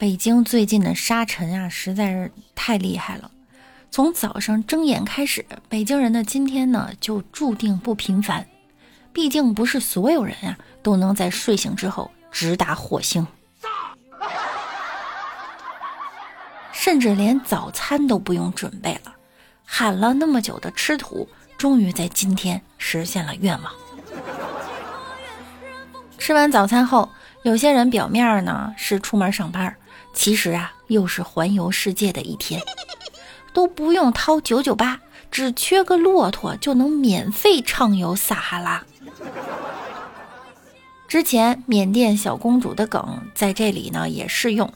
北京最近的沙尘啊，实在是太厉害了。从早上睁眼开始，北京人的今天呢，就注定不平凡。毕竟不是所有人啊，都能在睡醒之后直达火星。甚至连早餐都不用准备了，喊了那么久的吃土，终于在今天实现了愿望。吃完早餐后，有些人表面呢是出门上班。其实啊，又是环游世界的一天，都不用掏九九八，只缺个骆驼就能免费畅游撒哈拉。之前缅甸小公主的梗在这里呢也适用，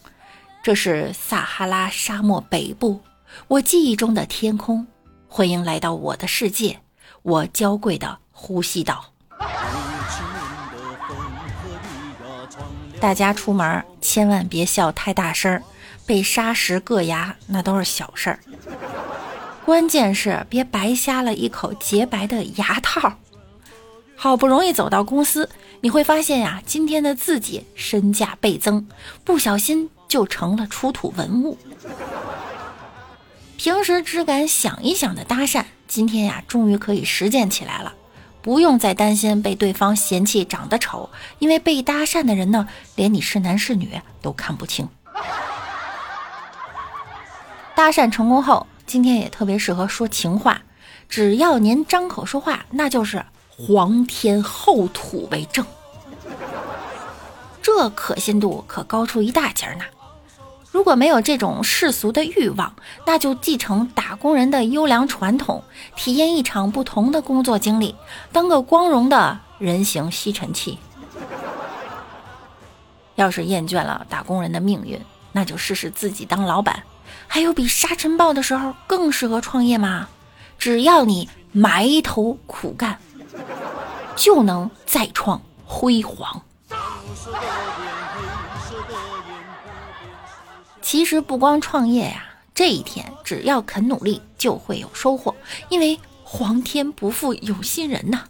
这是撒哈拉沙漠北部，我记忆中的天空。欢迎来到我的世界，我娇贵的呼吸道。大家出门千万别笑太大声，被砂石硌牙那都是小事儿，关键是别白瞎了一口洁白的牙套。好不容易走到公司，你会发现呀，今天的自己身价倍增，不小心就成了出土文物。平时只敢想一想的搭讪，今天呀，终于可以实践起来了。不用再担心被对方嫌弃长得丑，因为被搭讪的人呢，连你是男是女都看不清。搭讪成功后，今天也特别适合说情话，只要您张口说话，那就是皇天厚土为证，这可信度可高出一大截呢。如果没有这种世俗的欲望，那就继承打工人的优良传统，体验一场不同的工作经历，当个光荣的人形吸尘器。要是厌倦了打工人的命运，那就试试自己当老板。还有比沙尘暴的时候更适合创业吗？只要你埋头苦干，就能再创辉煌。其实不光创业呀，这一天只要肯努力，就会有收获。因为皇天不负有心人呐。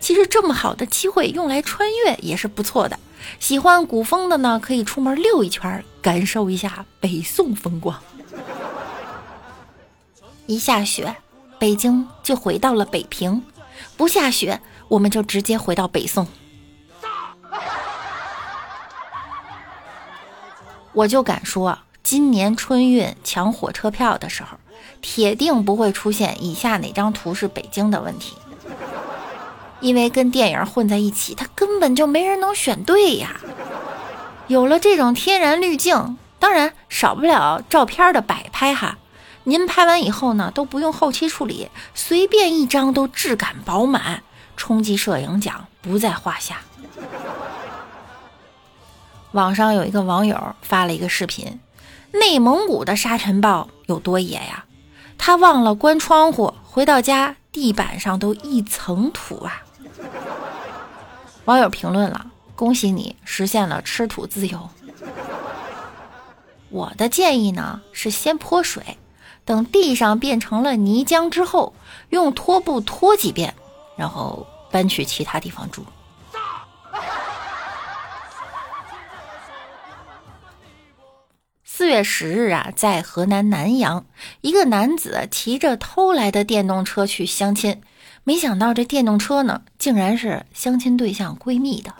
其实这么好的机会用来穿越也是不错的。喜欢古风的呢，可以出门溜一圈，感受一下北宋风光。一下雪，北京就回到了北平；不下雪，我们就直接回到北宋。我就敢说，今年春运抢火车票的时候，铁定不会出现以下哪张图是北京的问题，因为跟电影混在一起，它根本就没人能选对呀。有了这种天然滤镜，当然少不了照片的摆拍哈。您拍完以后呢，都不用后期处理，随便一张都质感饱满，冲击摄影奖不在话下。网上有一个网友发了一个视频，内蒙古的沙尘暴有多野呀？他忘了关窗户，回到家地板上都一层土啊！网友评论了：“恭喜你实现了吃土自由。”我的建议呢是先泼水，等地上变成了泥浆之后，用拖布拖几遍，然后搬去其他地方住。四月十日啊，在河南南阳，一个男子骑着偷来的电动车去相亲，没想到这电动车呢，竟然是相亲对象闺蜜的。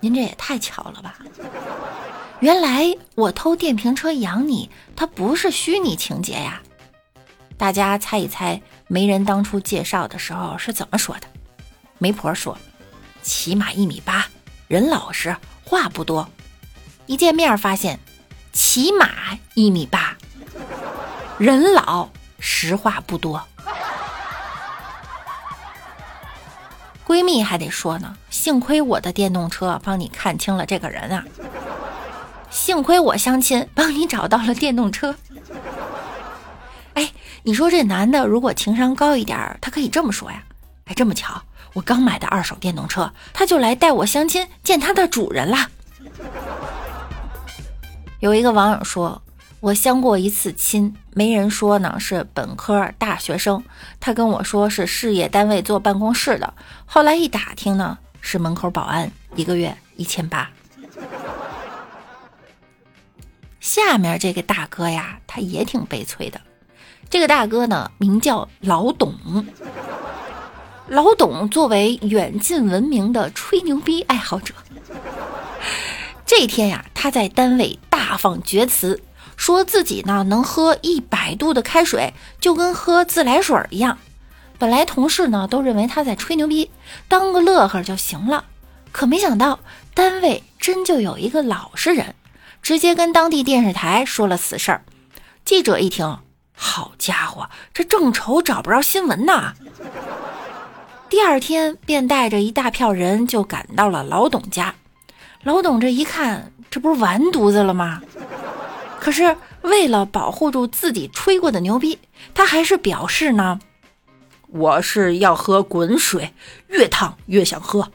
您这也太巧了吧！原来我偷电瓶车养你，它不是虚拟情节呀！大家猜一猜，媒人当初介绍的时候是怎么说的？媒婆说：“起码一米八，人老实，话不多。”一见面发现，起码一米八，人老实话不多。闺蜜还得说呢，幸亏我的电动车帮你看清了这个人啊，幸亏我相亲帮你找到了电动车。哎，你说这男的如果情商高一点，他可以这么说呀？哎，这么巧，我刚买的二手电动车，他就来带我相亲见他的主人了。有一个网友说：“我相过一次亲，没人说呢是本科大学生，他跟我说是事业单位坐办公室的，后来一打听呢是门口保安，一个月一千八。”下面这个大哥呀，他也挺悲催的。这个大哥呢，名叫老董。老董作为远近闻名的吹牛逼爱好者，这天呀，他在单位大放厥词，说自己呢能喝一百度的开水，就跟喝自来水一样。本来同事呢都认为他在吹牛逼，当个乐呵就行了。可没想到，单位真就有一个老实人，直接跟当地电视台说了此事。记者一听，好家伙，这正愁找不着新闻呢。第二天便带着一大票人就赶到了老董家。老董这一看，这不是完犊子了吗？可是为了保护住自己吹过的牛逼，他还是表示呢：“我是要喝滚水，越烫越想喝。”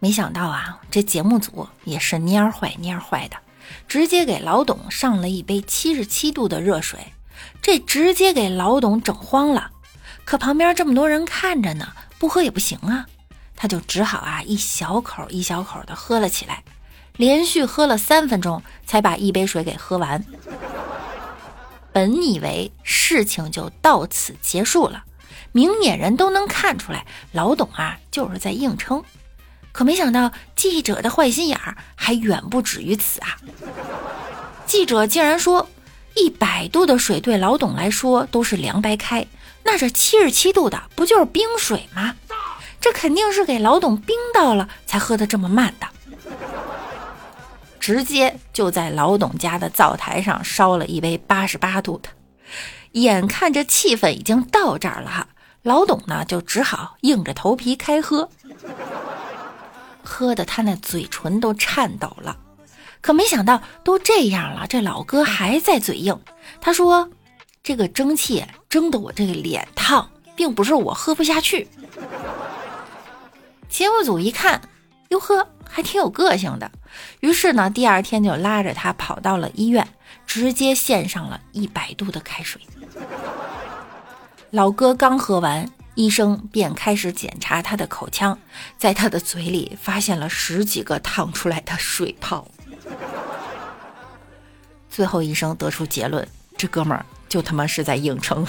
没想到啊，这节目组也是蔫坏蔫坏的，直接给老董上了一杯七十七度的热水，这直接给老董整慌了。可旁边这么多人看着呢，不喝也不行啊，他就只好啊一小口一小口的喝了起来，连续喝了三分钟才把一杯水给喝完。本以为事情就到此结束了，明眼人都能看出来老董啊就是在硬撑，可没想到记者的坏心眼儿还远不止于此啊！记者竟然说，一百度的水对老董来说都是凉白开。那这七十七度的不就是冰水吗？这肯定是给老董冰到了才喝的这么慢的。直接就在老董家的灶台上烧了一杯八十八度的。眼看着气氛已经到这儿了哈，老董呢就只好硬着头皮开喝，喝的他那嘴唇都颤抖了。可没想到都这样了，这老哥还在嘴硬。他说。这个蒸汽蒸得我这个脸烫，并不是我喝不下去。节目组一看，哟呵，还挺有个性的。于是呢，第二天就拉着他跑到了医院，直接献上了一百度的开水。老哥刚喝完，医生便开始检查他的口腔，在他的嘴里发现了十几个烫出来的水泡。最后，医生得出结论：这哥们儿。就他妈是在硬撑，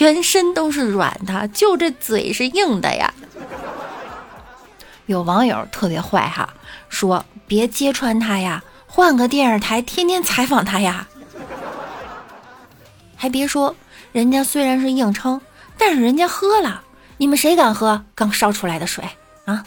全身都是软的，就这嘴是硬的呀。有网友特别坏哈，说别揭穿他呀，换个电视台天天采访他呀。还别说，人家虽然是硬撑，但是人家喝了，你们谁敢喝刚烧出来的水啊？